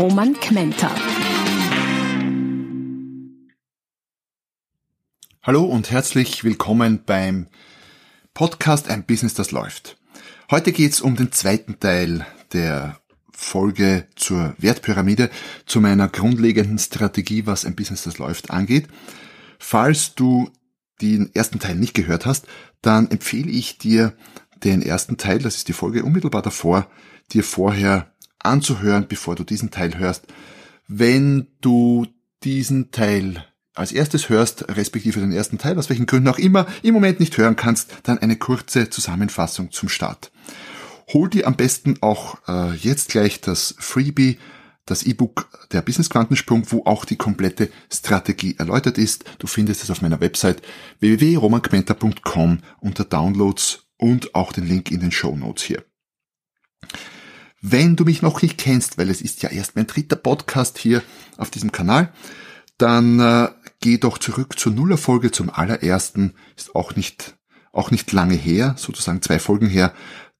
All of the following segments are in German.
Roman Kmenter. Hallo und herzlich willkommen beim Podcast Ein Business, das läuft. Heute geht's um den zweiten Teil der Folge zur Wertpyramide, zu meiner grundlegenden Strategie, was ein Business, das läuft, angeht. Falls du den ersten Teil nicht gehört hast, dann empfehle ich dir, den ersten Teil, das ist die Folge unmittelbar davor, dir vorher anzuhören, bevor du diesen Teil hörst. Wenn du diesen Teil als erstes hörst, respektive den ersten Teil, aus welchen Gründen auch immer, im Moment nicht hören kannst, dann eine kurze Zusammenfassung zum Start. Hol dir am besten auch äh, jetzt gleich das Freebie, das E-Book der Business Quantensprung, wo auch die komplette Strategie erläutert ist. Du findest es auf meiner Website www.romanquenta.com unter Downloads und auch den Link in den Show Notes hier. Wenn du mich noch nicht kennst, weil es ist ja erst mein dritter Podcast hier auf diesem Kanal, dann äh, geh doch zurück zur Nullerfolge, zum allerersten, ist auch nicht, auch nicht lange her, sozusagen zwei Folgen her.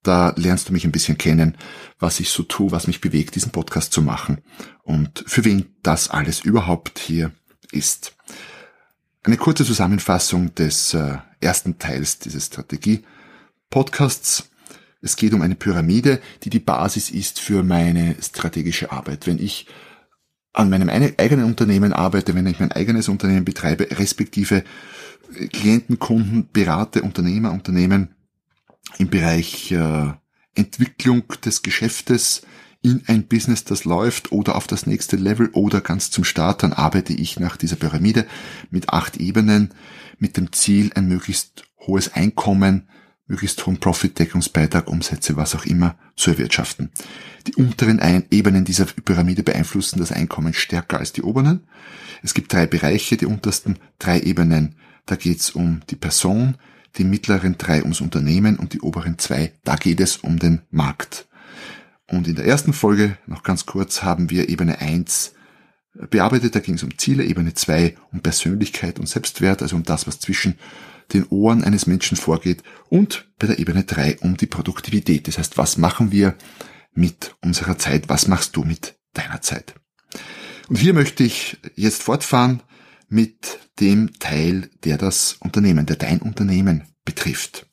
Da lernst du mich ein bisschen kennen, was ich so tue, was mich bewegt, diesen Podcast zu machen und für wen das alles überhaupt hier ist. Eine kurze Zusammenfassung des äh, ersten Teils dieses Strategie-Podcasts. Es geht um eine Pyramide, die die Basis ist für meine strategische Arbeit. Wenn ich an meinem eigenen Unternehmen arbeite, wenn ich mein eigenes Unternehmen betreibe, respektive Klienten, Kunden, berate, Unternehmer, Unternehmen, im Bereich äh, Entwicklung des Geschäftes in ein Business, das läuft oder auf das nächste Level oder ganz zum Start, dann arbeite ich nach dieser Pyramide mit acht Ebenen mit dem Ziel, ein möglichst hohes Einkommen, möglichst hohen Profit-Deckungsbeitrag, Umsätze, was auch immer, zu erwirtschaften. Die unteren Ebenen dieser Pyramide beeinflussen das Einkommen stärker als die oberen. Es gibt drei Bereiche, die untersten drei Ebenen, da geht es um die Person, die mittleren drei ums Unternehmen und die oberen zwei, da geht es um den Markt. Und in der ersten Folge, noch ganz kurz, haben wir Ebene 1 bearbeitet, da ging es um Ziele, Ebene 2 um Persönlichkeit und Selbstwert, also um das, was zwischen den Ohren eines Menschen vorgeht und bei der Ebene 3 um die Produktivität. Das heißt, was machen wir mit unserer Zeit, was machst du mit deiner Zeit? Und hier möchte ich jetzt fortfahren mit dem Teil, der das Unternehmen, der dein Unternehmen betrifft.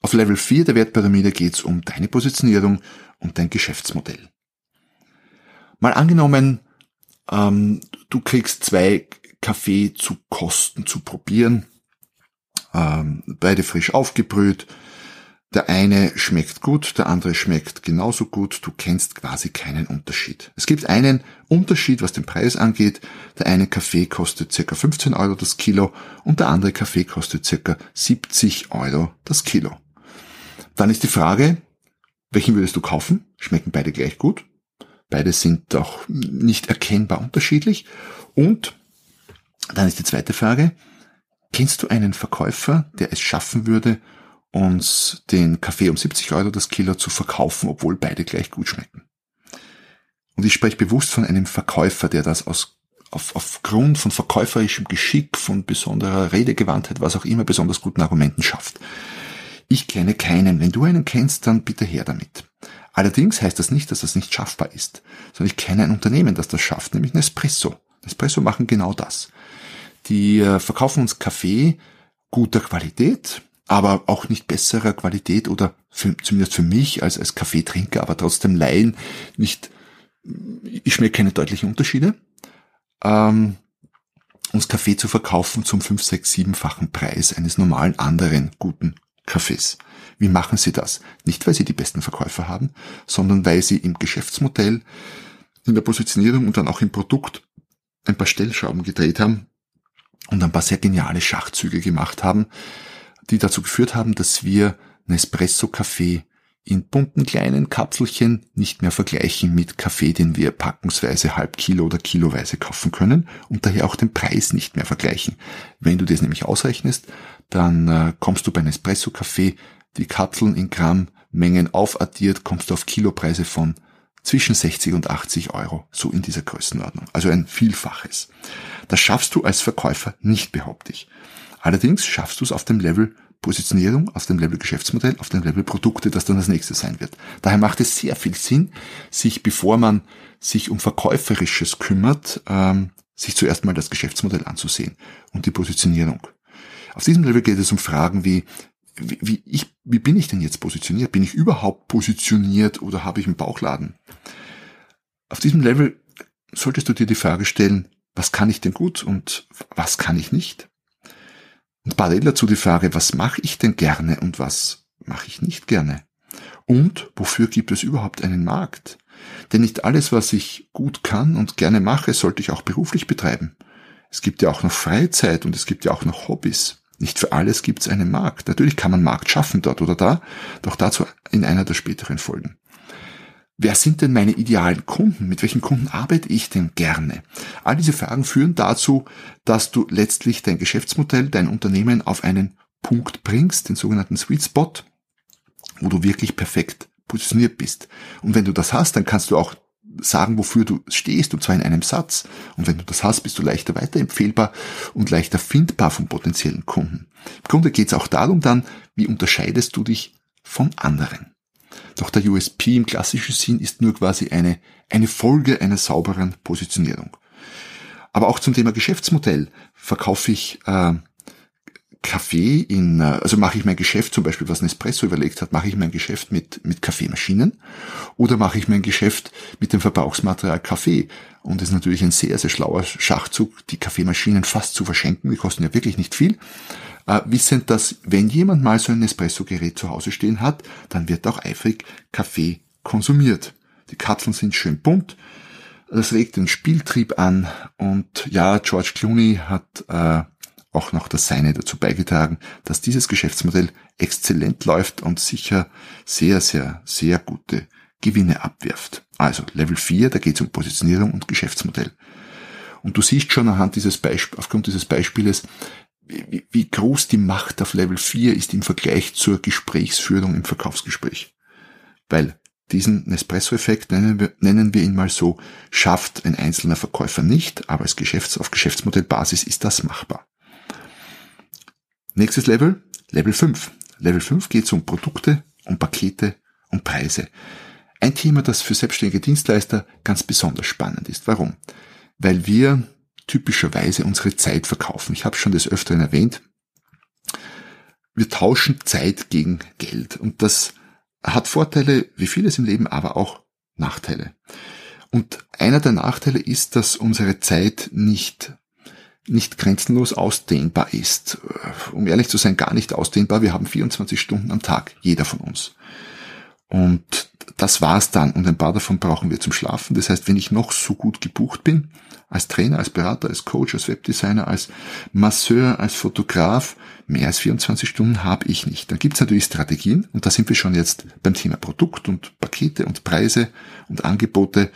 Auf Level 4 der Wertpyramide geht es um deine Positionierung und dein Geschäftsmodell. Mal angenommen, ähm, du kriegst zwei Kaffee zu kosten, zu probieren, ähm, beide frisch aufgebrüht, der eine schmeckt gut, der andere schmeckt genauso gut, du kennst quasi keinen Unterschied. Es gibt einen Unterschied, was den Preis angeht. Der eine Kaffee kostet circa 15 Euro das Kilo und der andere Kaffee kostet circa 70 Euro das Kilo. Dann ist die Frage, welchen würdest du kaufen? Schmecken beide gleich gut? Beide sind doch nicht erkennbar unterschiedlich. Und dann ist die zweite Frage, kennst du einen Verkäufer, der es schaffen würde, uns den Kaffee um 70 Euro das Kilo zu verkaufen, obwohl beide gleich gut schmecken. Und ich spreche bewusst von einem Verkäufer, der das aus, auf, aufgrund von verkäuferischem Geschick, von besonderer Redegewandtheit, was auch immer, besonders guten Argumenten schafft. Ich kenne keinen. Wenn du einen kennst, dann bitte her damit. Allerdings heißt das nicht, dass das nicht schaffbar ist, sondern ich kenne ein Unternehmen, das das schafft, nämlich Nespresso. Nespresso machen genau das. Die äh, verkaufen uns Kaffee guter Qualität, aber auch nicht besserer Qualität oder für, zumindest für mich als, als Kaffeetrinker, aber trotzdem Laien nicht, ich schmecke keine deutlichen Unterschiede. Ähm, uns Kaffee zu verkaufen zum 5, 6, 7-fachen Preis eines normalen anderen guten Kaffees. Wie machen sie das? Nicht, weil sie die besten Verkäufer haben, sondern weil sie im Geschäftsmodell, in der Positionierung und dann auch im Produkt ein paar Stellschrauben gedreht haben und ein paar sehr geniale Schachzüge gemacht haben, die dazu geführt haben, dass wir Nespresso Kaffee in bunten kleinen Kapselchen nicht mehr vergleichen mit Kaffee, den wir packungsweise halb Kilo oder kiloweise kaufen können und daher auch den Preis nicht mehr vergleichen. Wenn du das nämlich ausrechnest, dann äh, kommst du bei Espresso-Kaffee die Kapseln in Gramm Mengen aufaddiert, kommst du auf Kilopreise von zwischen 60 und 80 Euro, so in dieser Größenordnung. Also ein Vielfaches. Das schaffst du als Verkäufer nicht, behaupte ich. Allerdings schaffst du es auf dem Level Positionierung, auf dem Level Geschäftsmodell, auf dem Level Produkte, das dann das nächste sein wird. Daher macht es sehr viel Sinn, sich, bevor man sich um Verkäuferisches kümmert, ähm, sich zuerst mal das Geschäftsmodell anzusehen und die Positionierung. Auf diesem Level geht es um Fragen wie, wie, wie, ich, wie bin ich denn jetzt positioniert? Bin ich überhaupt positioniert oder habe ich einen Bauchladen? Auf diesem Level solltest du dir die Frage stellen, was kann ich denn gut und was kann ich nicht? Und parallel dazu die Frage, was mache ich denn gerne und was mache ich nicht gerne? Und wofür gibt es überhaupt einen Markt? Denn nicht alles, was ich gut kann und gerne mache, sollte ich auch beruflich betreiben. Es gibt ja auch noch Freizeit und es gibt ja auch noch Hobbys. Nicht für alles gibt es einen Markt. Natürlich kann man Markt schaffen dort oder da, doch dazu in einer der späteren Folgen. Wer sind denn meine idealen Kunden? Mit welchen Kunden arbeite ich denn gerne? All diese Fragen führen dazu, dass du letztlich dein Geschäftsmodell, dein Unternehmen auf einen Punkt bringst, den sogenannten Sweet Spot, wo du wirklich perfekt positioniert bist. Und wenn du das hast, dann kannst du auch sagen, wofür du stehst, und zwar in einem Satz. Und wenn du das hast, bist du leichter weiterempfehlbar und leichter findbar von potenziellen Kunden. Im Grunde geht es auch darum dann, wie unterscheidest du dich von anderen. Doch der USP im klassischen Sinn ist nur quasi eine, eine Folge einer sauberen Positionierung. Aber auch zum Thema Geschäftsmodell verkaufe ich äh, Kaffee in, äh, also mache ich mein Geschäft, zum Beispiel was Nespresso überlegt hat, mache ich mein Geschäft mit, mit Kaffeemaschinen oder mache ich mein Geschäft mit dem Verbrauchsmaterial Kaffee? Und es ist natürlich ein sehr, sehr schlauer Schachzug, die Kaffeemaschinen fast zu verschenken, die kosten ja wirklich nicht viel, äh, wissend, dass wenn jemand mal so ein Nespresso-Gerät zu Hause stehen hat, dann wird auch eifrig Kaffee konsumiert. Die Kapseln sind schön bunt, das regt den Spieltrieb an und ja, George Clooney hat äh, auch noch das Seine dazu beigetragen, dass dieses Geschäftsmodell exzellent läuft und sicher sehr, sehr, sehr gute Gewinne abwirft. Also Level 4, da geht es um Positionierung und Geschäftsmodell. Und du siehst schon anhand dieses Beispiels, aufgrund dieses Beispieles, wie, wie groß die Macht auf Level 4 ist im Vergleich zur Gesprächsführung im Verkaufsgespräch. Weil diesen Nespresso-Effekt, nennen wir, nennen wir ihn mal so, schafft ein einzelner Verkäufer nicht, aber als Geschäfts-, auf Geschäftsmodellbasis ist das machbar. Nächstes Level, Level 5. Level 5 geht es um Produkte, um Pakete, um Preise. Ein Thema, das für selbstständige Dienstleister ganz besonders spannend ist. Warum? Weil wir typischerweise unsere Zeit verkaufen. Ich habe schon des Öfteren erwähnt. Wir tauschen Zeit gegen Geld. Und das hat Vorteile wie vieles im Leben, aber auch Nachteile. Und einer der Nachteile ist, dass unsere Zeit nicht nicht grenzenlos ausdehnbar ist. Um ehrlich zu sein, gar nicht ausdehnbar. Wir haben 24 Stunden am Tag, jeder von uns. Und das war's dann. Und ein paar davon brauchen wir zum Schlafen. Das heißt, wenn ich noch so gut gebucht bin, als Trainer, als Berater, als Coach, als Webdesigner, als Masseur, als Fotograf, mehr als 24 Stunden habe ich nicht. Dann gibt's natürlich Strategien, und da sind wir schon jetzt beim Thema Produkt und Pakete und Preise und Angebote,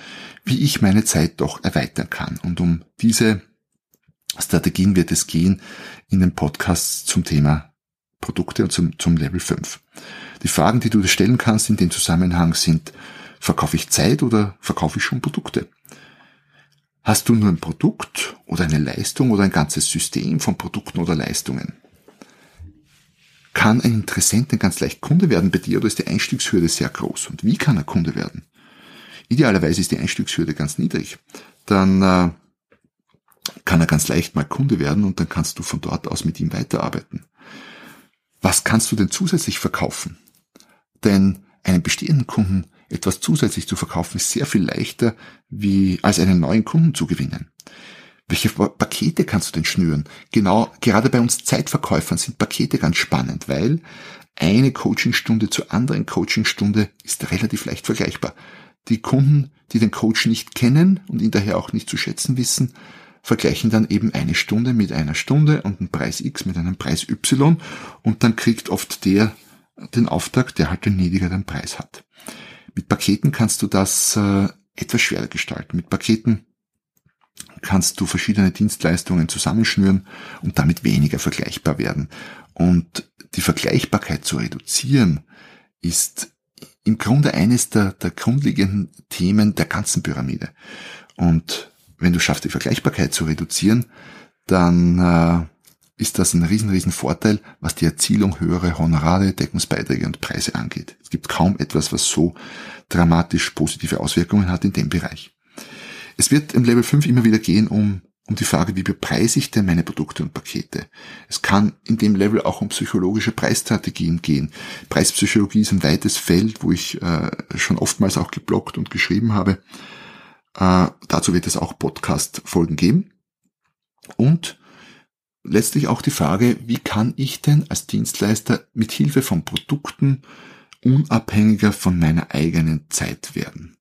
wie ich meine Zeit doch erweitern kann. Und um diese Strategien wird es gehen in den Podcasts zum Thema Produkte und zum, zum Level 5. Die Fragen, die du dir stellen kannst in dem Zusammenhang sind, verkaufe ich Zeit oder verkaufe ich schon Produkte? Hast du nur ein Produkt oder eine Leistung oder ein ganzes System von Produkten oder Leistungen? Kann ein Interessent denn ganz leicht Kunde werden bei dir oder ist die Einstiegshürde sehr groß? Und wie kann er Kunde werden? Idealerweise ist die Einstiegshürde ganz niedrig. Dann äh, kann er ganz leicht mal Kunde werden und dann kannst du von dort aus mit ihm weiterarbeiten. Was kannst du denn zusätzlich verkaufen? Denn einem bestehenden Kunden etwas zusätzlich zu verkaufen ist sehr viel leichter, wie als einen neuen Kunden zu gewinnen. Welche Pakete kannst du denn schnüren? Genau, gerade bei uns Zeitverkäufern sind Pakete ganz spannend, weil eine Coachingstunde zur anderen Coachingstunde ist relativ leicht vergleichbar. Die Kunden, die den Coach nicht kennen und ihn daher auch nicht zu schätzen wissen, vergleichen dann eben eine Stunde mit einer Stunde und einen Preis X mit einem Preis Y und dann kriegt oft der den Auftrag, der halt den niedrigeren Preis hat. Mit Paketen kannst du das äh, etwas schwerer gestalten. Mit Paketen kannst du verschiedene Dienstleistungen zusammenschnüren und damit weniger vergleichbar werden. Und die Vergleichbarkeit zu reduzieren ist im Grunde eines der, der grundlegenden Themen der ganzen Pyramide. Und wenn du schaffst, die Vergleichbarkeit zu reduzieren, dann äh, ist das ein riesen, riesen Vorteil, was die Erzielung höherer Honorare, Deckungsbeiträge und Preise angeht. Es gibt kaum etwas, was so dramatisch positive Auswirkungen hat in dem Bereich. Es wird im Level 5 immer wieder gehen um, um die Frage, wie bepreise ich denn meine Produkte und Pakete. Es kann in dem Level auch um psychologische Preisstrategien gehen. Preispsychologie ist ein weites Feld, wo ich äh, schon oftmals auch geblockt und geschrieben habe. Äh, dazu wird es auch Podcast-Folgen geben. Und letztlich auch die Frage, wie kann ich denn als Dienstleister mit Hilfe von Produkten unabhängiger von meiner eigenen Zeit werden?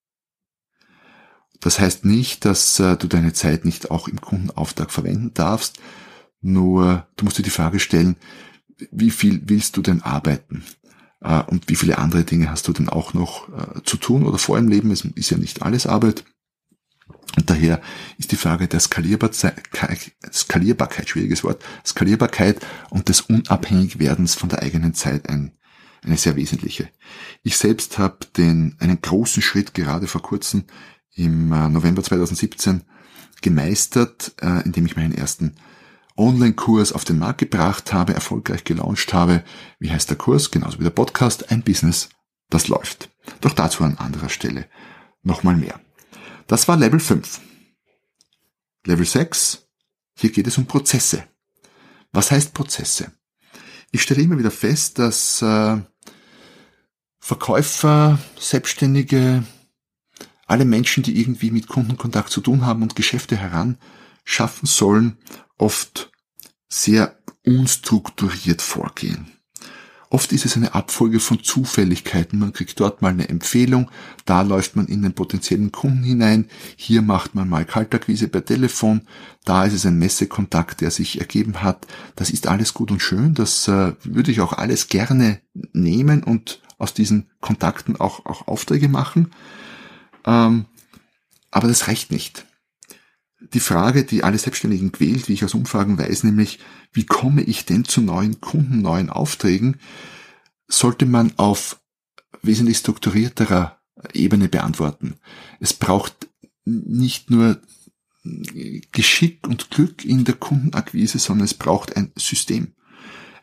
Das heißt nicht, dass äh, du deine Zeit nicht auch im Kundenauftrag verwenden darfst, nur du musst dir die Frage stellen, wie viel willst du denn arbeiten? Äh, und wie viele andere Dinge hast du denn auch noch äh, zu tun oder vor im Leben? Es ist ja nicht alles Arbeit. Und daher ist die Frage der Skalierbarkeit, Skalierbarkeit, schwieriges Wort, Skalierbarkeit und des Unabhängigwerdens von der eigenen Zeit ein, eine sehr wesentliche. Ich selbst habe den einen großen Schritt gerade vor kurzem im äh, November 2017 gemeistert, äh, indem ich meinen ersten Online-Kurs auf den Markt gebracht habe, erfolgreich gelauncht habe. Wie heißt der Kurs? Genauso wie der Podcast. Ein Business, das läuft. Doch dazu an anderer Stelle nochmal mehr. Das war Level 5. Level 6, hier geht es um Prozesse. Was heißt Prozesse? Ich stelle immer wieder fest, dass äh, Verkäufer, Selbstständige, alle Menschen, die irgendwie mit Kundenkontakt zu tun haben und Geschäfte heran schaffen sollen, oft sehr unstrukturiert vorgehen. Oft ist es eine Abfolge von Zufälligkeiten. Man kriegt dort mal eine Empfehlung, da läuft man in den potenziellen Kunden hinein, hier macht man mal Kaltakquise per Telefon, da ist es ein Messekontakt, der sich ergeben hat. Das ist alles gut und schön, das äh, würde ich auch alles gerne nehmen und aus diesen Kontakten auch, auch Aufträge machen. Ähm, aber das reicht nicht die Frage, die alle Selbstständigen quält, wie ich aus Umfragen weiß, nämlich, wie komme ich denn zu neuen Kunden, neuen Aufträgen, sollte man auf wesentlich strukturierterer Ebene beantworten. Es braucht nicht nur Geschick und Glück in der Kundenakquise, sondern es braucht ein System.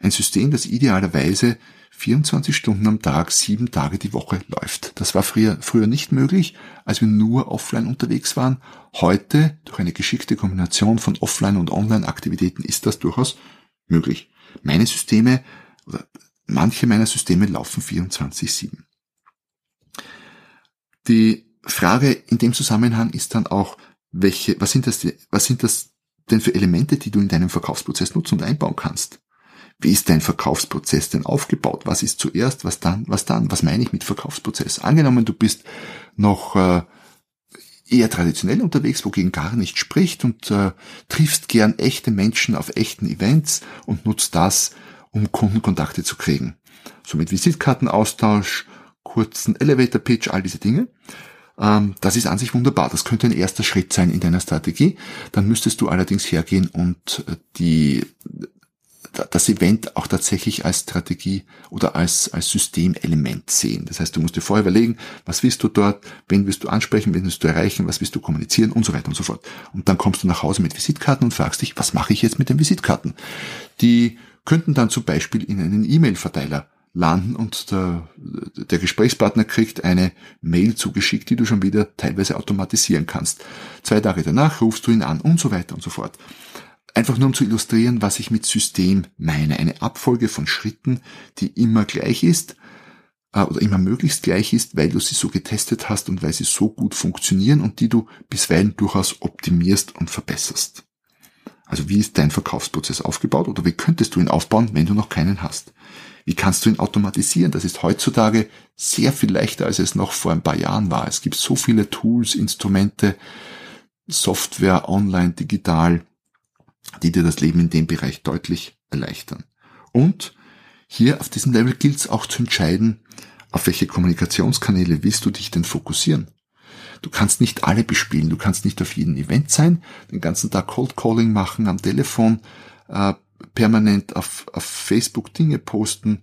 Ein System, das idealerweise 24 Stunden am Tag, sieben Tage die Woche läuft. Das war früher, früher nicht möglich, als wir nur offline unterwegs waren. Heute, durch eine geschickte Kombination von Offline- und Online-Aktivitäten, ist das durchaus möglich. Meine Systeme oder manche meiner Systeme laufen 24-7. Die Frage in dem Zusammenhang ist dann auch, welche, was sind das, was sind das denn für Elemente, die du in deinem Verkaufsprozess nutzen und einbauen kannst? Wie ist dein Verkaufsprozess denn aufgebaut? Was ist zuerst, was dann, was dann? Was meine ich mit Verkaufsprozess? Angenommen, du bist noch äh, eher traditionell unterwegs, wogegen gar nicht spricht und äh, triffst gern echte Menschen auf echten Events und nutzt das, um Kundenkontakte zu kriegen. So mit Visitkartenaustausch, kurzen Elevator Pitch, all diese Dinge. Ähm, das ist an sich wunderbar. Das könnte ein erster Schritt sein in deiner Strategie. Dann müsstest du allerdings hergehen und äh, die das Event auch tatsächlich als Strategie oder als, als Systemelement sehen. Das heißt, du musst dir vorher überlegen, was willst du dort, wen willst du ansprechen, wen willst du erreichen, was willst du kommunizieren und so weiter und so fort. Und dann kommst du nach Hause mit Visitkarten und fragst dich, was mache ich jetzt mit den Visitkarten? Die könnten dann zum Beispiel in einen E-Mail-Verteiler landen und der, der Gesprächspartner kriegt eine Mail zugeschickt, die du schon wieder teilweise automatisieren kannst. Zwei Tage danach rufst du ihn an und so weiter und so fort. Einfach nur um zu illustrieren, was ich mit System meine. Eine Abfolge von Schritten, die immer gleich ist äh, oder immer möglichst gleich ist, weil du sie so getestet hast und weil sie so gut funktionieren und die du bisweilen durchaus optimierst und verbesserst. Also wie ist dein Verkaufsprozess aufgebaut oder wie könntest du ihn aufbauen, wenn du noch keinen hast? Wie kannst du ihn automatisieren? Das ist heutzutage sehr viel leichter, als es noch vor ein paar Jahren war. Es gibt so viele Tools, Instrumente, Software, online, digital, die dir das Leben in dem Bereich deutlich erleichtern. Und hier auf diesem Level gilt es auch zu entscheiden, auf welche Kommunikationskanäle willst du dich denn fokussieren. Du kannst nicht alle bespielen, du kannst nicht auf jedem Event sein, den ganzen Tag Cold Calling machen, am Telefon, äh, permanent auf, auf Facebook Dinge posten,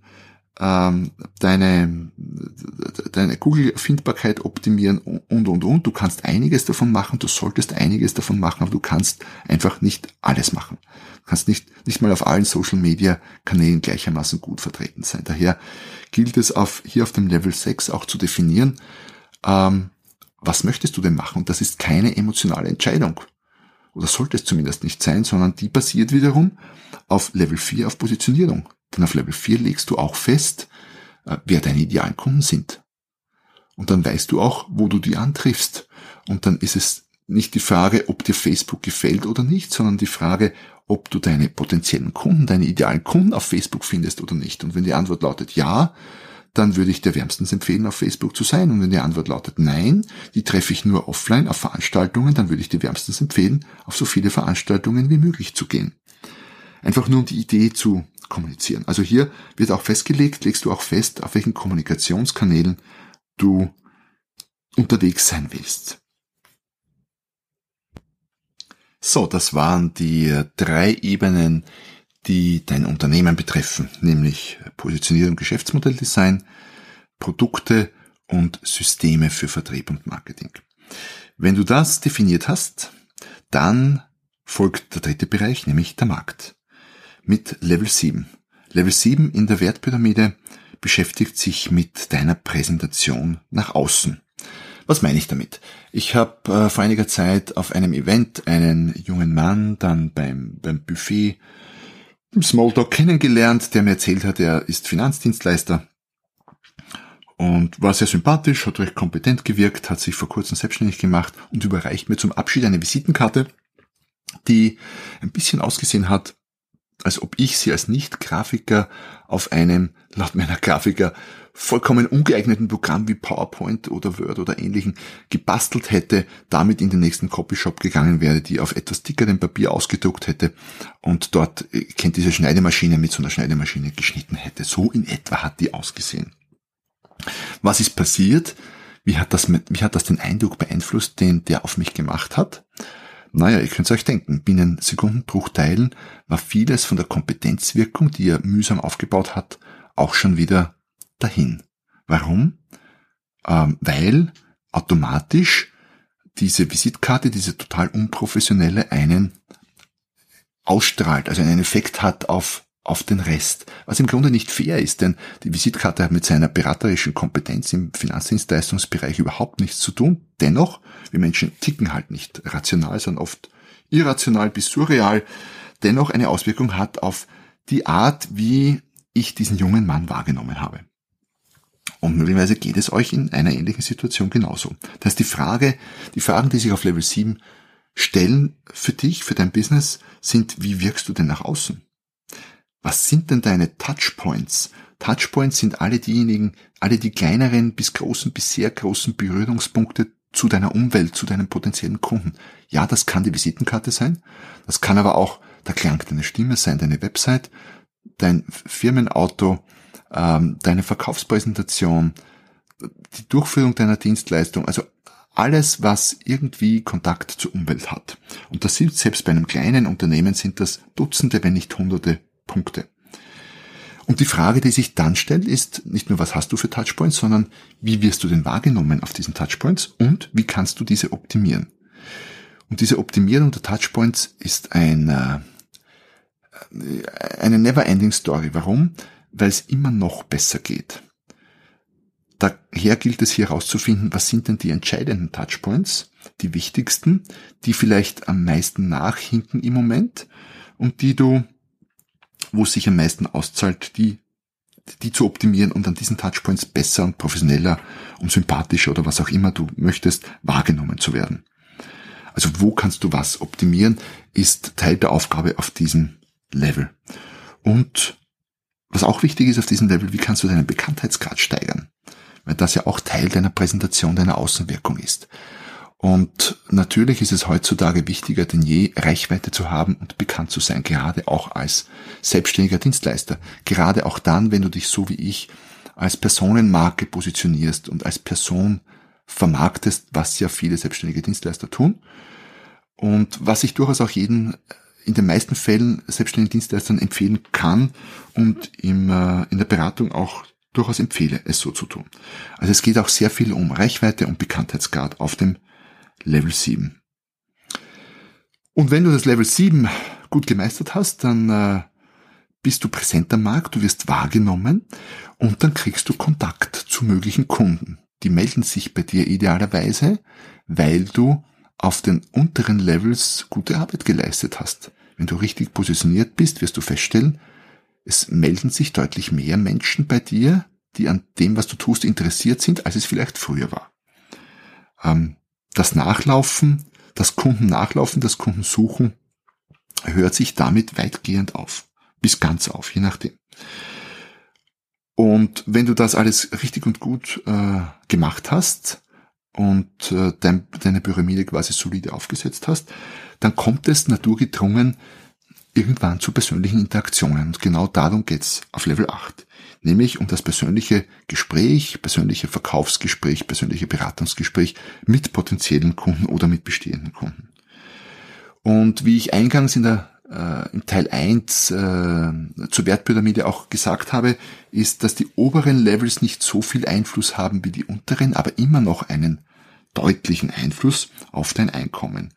ähm, deine, deine Google-Findbarkeit optimieren und, und, und. Du kannst einiges davon machen, du solltest einiges davon machen, aber du kannst einfach nicht alles machen. Du kannst nicht, nicht mal auf allen Social-Media-Kanälen gleichermaßen gut vertreten sein. Daher gilt es auf, hier auf dem Level 6 auch zu definieren, ähm, was möchtest du denn machen? Und das ist keine emotionale Entscheidung. Oder sollte es zumindest nicht sein, sondern die basiert wiederum auf Level 4 auf Positionierung. Denn auf Level 4 legst du auch fest, äh, wer deine idealen Kunden sind. Und dann weißt du auch, wo du die antriffst. Und dann ist es nicht die Frage, ob dir Facebook gefällt oder nicht, sondern die Frage, ob du deine potenziellen Kunden, deine idealen Kunden auf Facebook findest oder nicht. Und wenn die Antwort lautet ja, dann würde ich dir wärmstens empfehlen, auf Facebook zu sein. Und wenn die Antwort lautet nein, die treffe ich nur offline auf Veranstaltungen, dann würde ich dir wärmstens empfehlen, auf so viele Veranstaltungen wie möglich zu gehen. Einfach nur um die Idee zu kommunizieren. Also hier wird auch festgelegt, legst du auch fest, auf welchen Kommunikationskanälen du unterwegs sein willst. So, das waren die drei Ebenen, die dein Unternehmen betreffen, nämlich Positionierung, Geschäftsmodelldesign, Produkte und Systeme für Vertrieb und Marketing. Wenn du das definiert hast, dann folgt der dritte Bereich, nämlich der Markt mit Level 7. Level 7 in der Wertpyramide beschäftigt sich mit deiner Präsentation nach außen. Was meine ich damit? Ich habe äh, vor einiger Zeit auf einem Event einen jungen Mann dann beim, beim Buffet im Smalltalk kennengelernt, der mir erzählt hat, er ist Finanzdienstleister und war sehr sympathisch, hat recht kompetent gewirkt, hat sich vor kurzem selbstständig gemacht und überreicht mir zum Abschied eine Visitenkarte, die ein bisschen ausgesehen hat als ob ich sie als Nicht-Grafiker auf einem, laut meiner Grafiker, vollkommen ungeeigneten Programm wie PowerPoint oder Word oder ähnlichen gebastelt hätte, damit in den nächsten Copyshop gegangen wäre, die auf etwas dickerem Papier ausgedruckt hätte und dort, äh, kennt diese Schneidemaschine, mit so einer Schneidemaschine geschnitten hätte. So in etwa hat die ausgesehen. Was ist passiert? Wie hat das, wie hat das den Eindruck beeinflusst, den der auf mich gemacht hat? Naja, ihr könnt euch denken, binnen Sekundenbruchteilen war vieles von der Kompetenzwirkung, die er mühsam aufgebaut hat, auch schon wieder dahin. Warum? Ähm, weil automatisch diese Visitkarte, diese total unprofessionelle, einen ausstrahlt, also einen Effekt hat auf auf den Rest. Was im Grunde nicht fair ist, denn die Visitkarte hat mit seiner beraterischen Kompetenz im Finanzdienstleistungsbereich überhaupt nichts zu tun. Dennoch, wir Menschen ticken halt nicht rational, sondern oft irrational bis surreal, dennoch eine Auswirkung hat auf die Art, wie ich diesen jungen Mann wahrgenommen habe. Und möglicherweise geht es euch in einer ähnlichen Situation genauso. Das heißt, die Frage, die Fragen, die sich auf Level 7 stellen für dich, für dein Business, sind, wie wirkst du denn nach außen? Was sind denn deine Touchpoints? Touchpoints sind alle diejenigen, alle die kleineren bis großen bis sehr großen Berührungspunkte zu deiner Umwelt, zu deinen potenziellen Kunden. Ja, das kann die Visitenkarte sein. Das kann aber auch der Klang deiner Stimme sein, deine Website, dein Firmenauto, ähm, deine Verkaufspräsentation, die Durchführung deiner Dienstleistung, also alles, was irgendwie Kontakt zur Umwelt hat. Und das sind selbst bei einem kleinen Unternehmen sind das Dutzende, wenn nicht Hunderte Punkte. Und die Frage, die sich dann stellt, ist nicht nur, was hast du für Touchpoints, sondern wie wirst du denn wahrgenommen auf diesen Touchpoints und wie kannst du diese optimieren? Und diese Optimierung der Touchpoints ist ein, äh, eine never-ending Story. Warum? Weil es immer noch besser geht. Daher gilt es hier herauszufinden, was sind denn die entscheidenden Touchpoints, die wichtigsten, die vielleicht am meisten nachhinken im Moment und die du wo es sich am meisten auszahlt, die, die zu optimieren und an diesen Touchpoints besser und professioneller und sympathischer oder was auch immer du möchtest, wahrgenommen zu werden. Also wo kannst du was optimieren, ist Teil der Aufgabe auf diesem Level. Und was auch wichtig ist auf diesem Level, wie kannst du deinen Bekanntheitsgrad steigern? Weil das ja auch Teil deiner Präsentation, deiner Außenwirkung ist. Und natürlich ist es heutzutage wichtiger denn je, Reichweite zu haben und bekannt zu sein, gerade auch als selbstständiger Dienstleister. Gerade auch dann, wenn du dich so wie ich als Personenmarke positionierst und als Person vermarktest, was ja viele selbstständige Dienstleister tun. Und was ich durchaus auch jeden in den meisten Fällen selbstständigen Dienstleistern empfehlen kann und im, äh, in der Beratung auch durchaus empfehle, es so zu tun. Also es geht auch sehr viel um Reichweite und Bekanntheitsgrad auf dem Level 7. Und wenn du das Level 7 gut gemeistert hast, dann äh, bist du präsent am Markt, du wirst wahrgenommen und dann kriegst du Kontakt zu möglichen Kunden. Die melden sich bei dir idealerweise, weil du auf den unteren Levels gute Arbeit geleistet hast. Wenn du richtig positioniert bist, wirst du feststellen, es melden sich deutlich mehr Menschen bei dir, die an dem, was du tust, interessiert sind, als es vielleicht früher war. Ähm, das Nachlaufen, das Kunden nachlaufen, das Kunden suchen, hört sich damit weitgehend auf. Bis ganz auf, je nachdem. Und wenn du das alles richtig und gut äh, gemacht hast und äh, dein, deine Pyramide quasi solide aufgesetzt hast, dann kommt es naturgedrungen irgendwann zu persönlichen Interaktionen. Und genau darum geht's auf Level 8 nämlich um das persönliche Gespräch, persönliche Verkaufsgespräch, persönliche Beratungsgespräch mit potenziellen Kunden oder mit bestehenden Kunden. Und wie ich eingangs in der äh, im Teil 1 äh, zur Wertpyramide auch gesagt habe, ist, dass die oberen Levels nicht so viel Einfluss haben wie die unteren, aber immer noch einen deutlichen Einfluss auf dein Einkommen.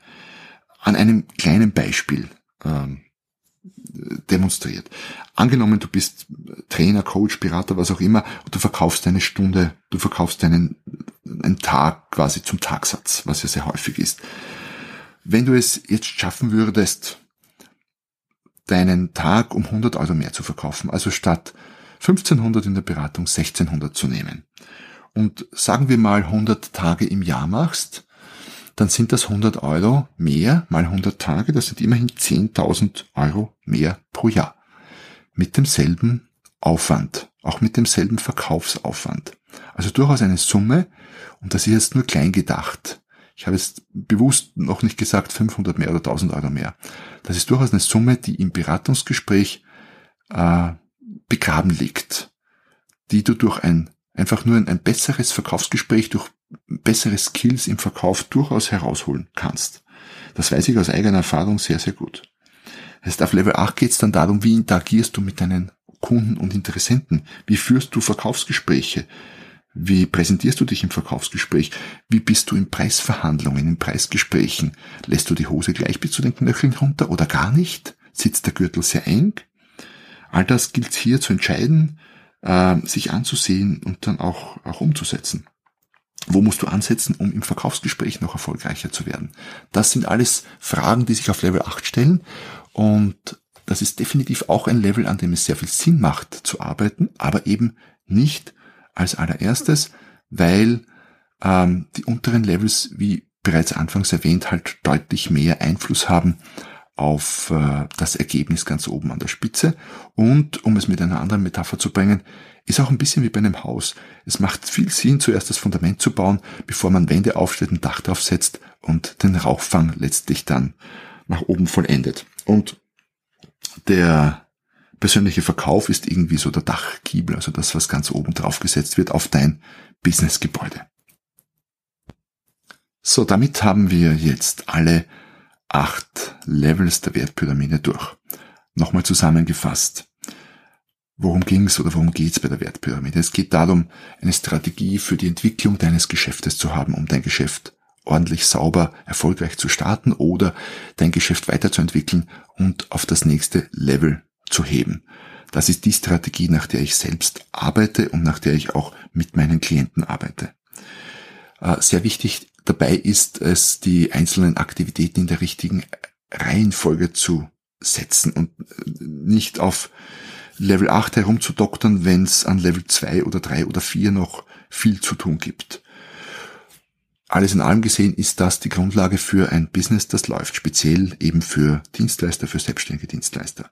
An einem kleinen Beispiel ähm, demonstriert. Angenommen, du bist Trainer, Coach, Berater, was auch immer, und du verkaufst eine Stunde, du verkaufst einen, einen Tag quasi zum Tagsatz, was ja sehr häufig ist. Wenn du es jetzt schaffen würdest, deinen Tag um 100 Euro mehr zu verkaufen, also statt 1500 in der Beratung 1600 zu nehmen, und sagen wir mal 100 Tage im Jahr machst, dann sind das 100 Euro mehr mal 100 Tage, das sind immerhin 10.000 Euro mehr pro Jahr. Mit demselben Aufwand, auch mit demselben Verkaufsaufwand. Also durchaus eine Summe, und das ist jetzt nur klein gedacht. Ich habe jetzt bewusst noch nicht gesagt 500 mehr oder 1000 Euro mehr. Das ist durchaus eine Summe, die im Beratungsgespräch äh, begraben liegt, die du durch ein einfach nur ein, ein besseres Verkaufsgespräch, durch bessere Skills im Verkauf durchaus herausholen kannst. Das weiß ich aus eigener Erfahrung sehr, sehr gut. Das heißt, auf Level 8 geht es dann darum, wie interagierst du mit deinen Kunden und Interessenten? Wie führst du Verkaufsgespräche? Wie präsentierst du dich im Verkaufsgespräch? Wie bist du in Preisverhandlungen, in Preisgesprächen? Lässt du die Hose gleich bis zu den Knöcheln runter oder gar nicht? Sitzt der Gürtel sehr eng? All das gilt hier zu entscheiden, äh, sich anzusehen und dann auch, auch umzusetzen. Wo musst du ansetzen, um im Verkaufsgespräch noch erfolgreicher zu werden? Das sind alles Fragen, die sich auf Level 8 stellen und das ist definitiv auch ein Level, an dem es sehr viel Sinn macht zu arbeiten, aber eben nicht als allererstes, weil ähm, die unteren Levels, wie bereits anfangs erwähnt, halt deutlich mehr Einfluss haben auf äh, das Ergebnis ganz oben an der Spitze. Und um es mit einer anderen Metapher zu bringen, ist auch ein bisschen wie bei einem Haus. Es macht viel Sinn, zuerst das Fundament zu bauen, bevor man Wände aufstellt, ein Dach draufsetzt und den Rauchfang letztlich dann nach oben vollendet. Und der persönliche Verkauf ist irgendwie so der Dachgiebel, also das, was ganz oben drauf gesetzt wird auf dein Businessgebäude. So, damit haben wir jetzt alle acht Levels der Wertpyramide durch. Nochmal zusammengefasst. Worum ging's oder worum geht's bei der Wertpyramide? Es geht darum, eine Strategie für die Entwicklung deines Geschäftes zu haben, um dein Geschäft ordentlich sauber, erfolgreich zu starten oder dein Geschäft weiterzuentwickeln und auf das nächste Level zu heben. Das ist die Strategie, nach der ich selbst arbeite und nach der ich auch mit meinen Klienten arbeite. Äh, sehr wichtig dabei ist es, die einzelnen Aktivitäten in der richtigen Reihenfolge zu setzen und nicht auf Level 8 herumzudoktern, wenn es an Level 2 oder 3 oder 4 noch viel zu tun gibt. Alles in allem gesehen ist das die Grundlage für ein Business, das läuft, speziell eben für Dienstleister, für selbstständige Dienstleister.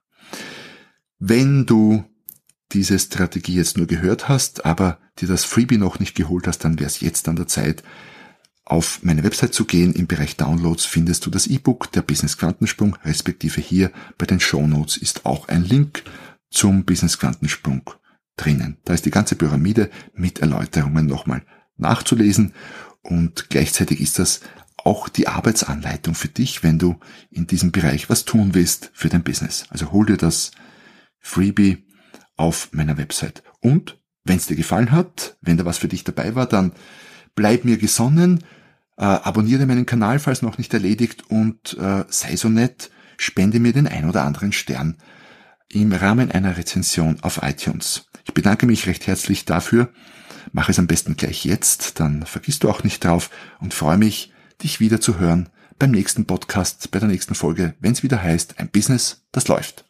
Wenn du diese Strategie jetzt nur gehört hast, aber dir das Freebie noch nicht geholt hast, dann wäre es jetzt an der Zeit, auf meine Website zu gehen. Im Bereich Downloads findest du das E-Book der Business Quantensprung, respektive hier bei den Show Notes ist auch ein Link zum Business Quantensprung drinnen. Da ist die ganze Pyramide mit Erläuterungen nochmal nachzulesen und gleichzeitig ist das auch die Arbeitsanleitung für dich, wenn du in diesem Bereich was tun willst für dein Business. Also hol dir das Freebie auf meiner Website. Und wenn es dir gefallen hat, wenn da was für dich dabei war, dann bleib mir gesonnen, äh, abonniere meinen Kanal, falls noch nicht erledigt und äh, sei so nett, spende mir den ein oder anderen Stern im Rahmen einer Rezension auf iTunes. Ich bedanke mich recht herzlich dafür. Mach es am besten gleich jetzt, dann vergisst du auch nicht drauf und freue mich, dich wieder zu hören beim nächsten Podcast, bei der nächsten Folge, wenn es wieder heißt, ein Business, das läuft.